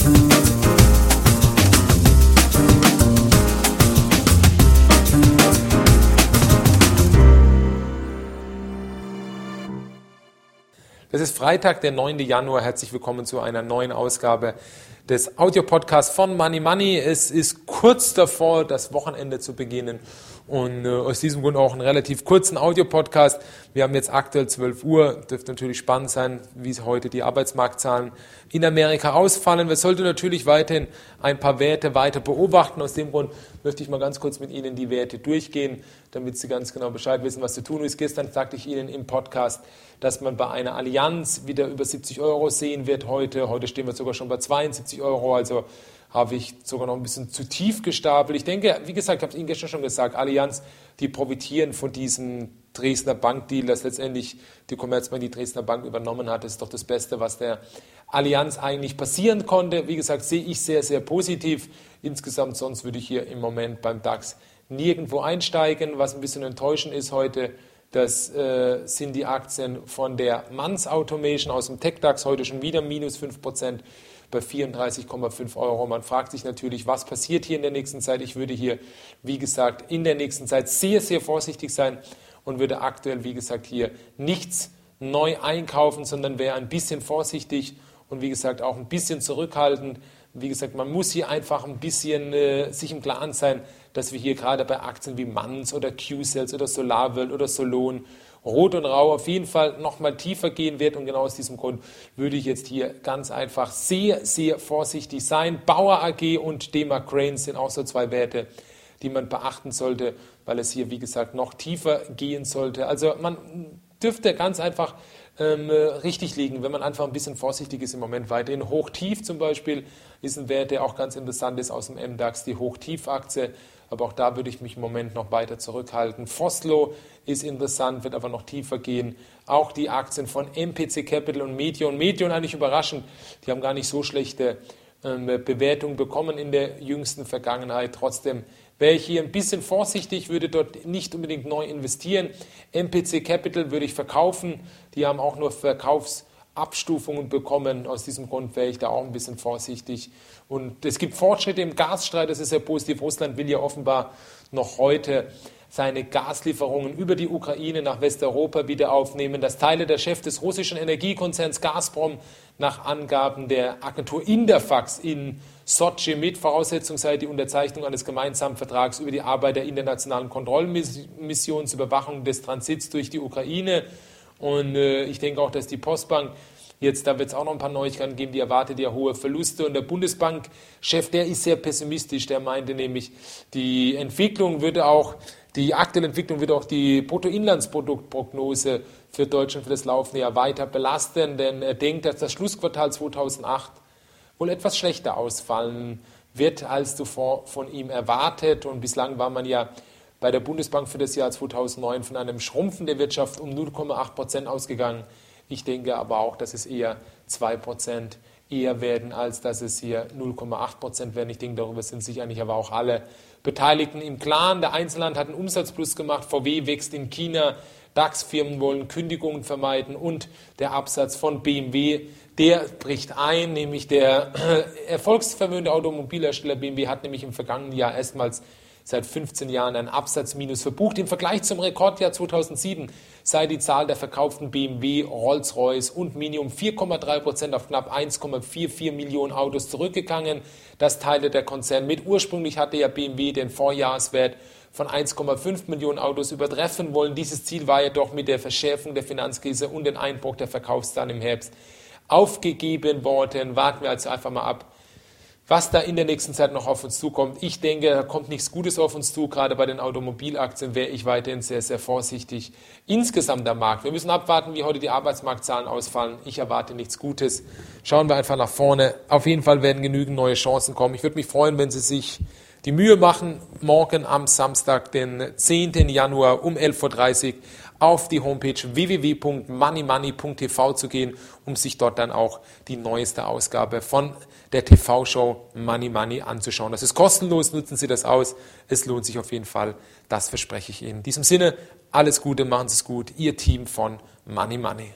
Es ist Freitag, der 9. Januar. Herzlich willkommen zu einer neuen Ausgabe des Audiopodcasts von Money Money. Es ist kurz davor, das Wochenende zu beginnen und äh, aus diesem Grund auch einen relativ kurzen Audiopodcast. Wir haben jetzt aktuell 12 Uhr. Dürfte natürlich spannend sein, wie heute die Arbeitsmarktzahlen in Amerika ausfallen. Wir sollten natürlich weiterhin ein paar Werte weiter beobachten. Aus dem Grund möchte ich mal ganz kurz mit Ihnen die Werte durchgehen, damit Sie ganz genau Bescheid wissen, was zu tun ist. Gestern sagte ich Ihnen im Podcast, dass man bei einer Allianz wieder über 70 Euro sehen wird heute. Heute stehen wir sogar schon bei 72 Euro. Also habe ich sogar noch ein bisschen zu tief gestapelt. Ich denke, wie gesagt, ich habe es Ihnen gestern schon gesagt, Allianz, die profitieren von diesem Dresdner Bankdeal, dass letztendlich die Commerzbank die Dresdner Bank übernommen hat. Das ist doch das Beste, was der Allianz eigentlich passieren konnte. Wie gesagt, sehe ich sehr, sehr positiv. Insgesamt sonst würde ich hier im Moment beim DAX nirgendwo einsteigen. Was ein bisschen enttäuschend ist heute, das äh, sind die Aktien von der Manns Automation aus dem TechDAX heute schon wieder minus 5 Prozent bei 34,5 Euro. Man fragt sich natürlich, was passiert hier in der nächsten Zeit. Ich würde hier, wie gesagt, in der nächsten Zeit sehr, sehr vorsichtig sein und würde aktuell, wie gesagt, hier nichts neu einkaufen, sondern wäre ein bisschen vorsichtig und wie gesagt auch ein bisschen zurückhaltend. Wie gesagt, man muss hier einfach ein bisschen äh, sich im Klaren sein, dass wir hier gerade bei Aktien wie Manns oder Q-Cells oder SolarWorld oder Solon Rot und Rau auf jeden Fall nochmal tiefer gehen wird. Und genau aus diesem Grund würde ich jetzt hier ganz einfach sehr, sehr vorsichtig sein. Bauer AG und Dema Cranes sind auch so zwei Werte, die man beachten sollte, weil es hier, wie gesagt, noch tiefer gehen sollte. Also man dürfte ganz einfach ähm, richtig liegen, wenn man einfach ein bisschen vorsichtig ist im Moment weiterhin. Hoch-Tief zum Beispiel ist ein Wert, der auch ganz interessant ist aus dem MDAX, die Hoch-Tief-Aktie aber auch da würde ich mich im Moment noch weiter zurückhalten. Foslo ist interessant, wird aber noch tiefer gehen. Auch die Aktien von MPC Capital und Medion. Medion eigentlich überraschend, die haben gar nicht so schlechte ähm, Bewertungen bekommen in der jüngsten Vergangenheit. Trotzdem wäre ich hier ein bisschen vorsichtig, würde dort nicht unbedingt neu investieren. MPC Capital würde ich verkaufen. Die haben auch nur Verkaufs- Abstufungen bekommen. Aus diesem Grund wäre ich da auch ein bisschen vorsichtig. Und es gibt Fortschritte im Gasstreit, das ist sehr positiv. Russland will ja offenbar noch heute seine Gaslieferungen über die Ukraine nach Westeuropa wieder aufnehmen. Das teile der Chef des russischen Energiekonzerns Gazprom nach Angaben der Agentur Interfax in Sochi mit. Voraussetzung sei die Unterzeichnung eines gemeinsamen Vertrags über die Arbeit der internationalen Kontrollmission zur Überwachung des Transits durch die Ukraine. Und äh, ich denke auch, dass die Postbank Jetzt, da wird es auch noch ein paar Neuigkeiten geben, die erwartet ja hohe Verluste. Und der Bundesbankchef, der ist sehr pessimistisch. Der meinte nämlich, die Entwicklung würde auch, die aktuelle Entwicklung wird auch die Bruttoinlandsproduktprognose für Deutschland für das laufende Jahr weiter belasten. Denn er denkt, dass das Schlussquartal 2008 wohl etwas schlechter ausfallen wird, als zuvor von ihm erwartet. Und bislang war man ja bei der Bundesbank für das Jahr 2009 von einem Schrumpfen der Wirtschaft um 0,8 Prozent ausgegangen. Ich denke aber auch, dass es eher 2 Prozent eher werden, als dass es hier 0,8 Prozent werden. Ich denke, darüber sind sich eigentlich aber auch alle Beteiligten im Klaren. Der Einzelhandel hat einen Umsatzplus gemacht, VW wächst in China, DAX-Firmen wollen Kündigungen vermeiden und der Absatz von BMW, der bricht ein, nämlich der erfolgsvermögende Automobilhersteller BMW hat nämlich im vergangenen Jahr erstmals seit 15 Jahren ein Absatzminus verbucht. Im Vergleich zum Rekordjahr 2007 sei die Zahl der verkauften BMW, Rolls-Royce und Mini um 4,3 Prozent auf knapp 1,44 Millionen Autos zurückgegangen. Das teilte der Konzern mit. Ursprünglich hatte ja BMW den Vorjahreswert von 1,5 Millionen Autos übertreffen wollen. Dieses Ziel war jedoch mit der Verschärfung der Finanzkrise und dem Einbruch der Verkaufszahlen im Herbst aufgegeben worden. Warten wir also einfach mal ab, was da in der nächsten Zeit noch auf uns zukommt. Ich denke, da kommt nichts Gutes auf uns zu. Gerade bei den Automobilaktien wäre ich weiterhin sehr, sehr vorsichtig. Insgesamt der Markt. Wir müssen abwarten, wie heute die Arbeitsmarktzahlen ausfallen. Ich erwarte nichts Gutes. Schauen wir einfach nach vorne. Auf jeden Fall werden genügend neue Chancen kommen. Ich würde mich freuen, wenn Sie sich die Mühe machen, morgen am Samstag, den 10. Januar um 11.30 Uhr auf die Homepage www.moneymoney.tv zu gehen, um sich dort dann auch die neueste Ausgabe von der TV-Show Money Money anzuschauen. Das ist kostenlos, nutzen Sie das aus. Es lohnt sich auf jeden Fall. Das verspreche ich Ihnen. In diesem Sinne, alles Gute, machen Sie es gut. Ihr Team von Money Money.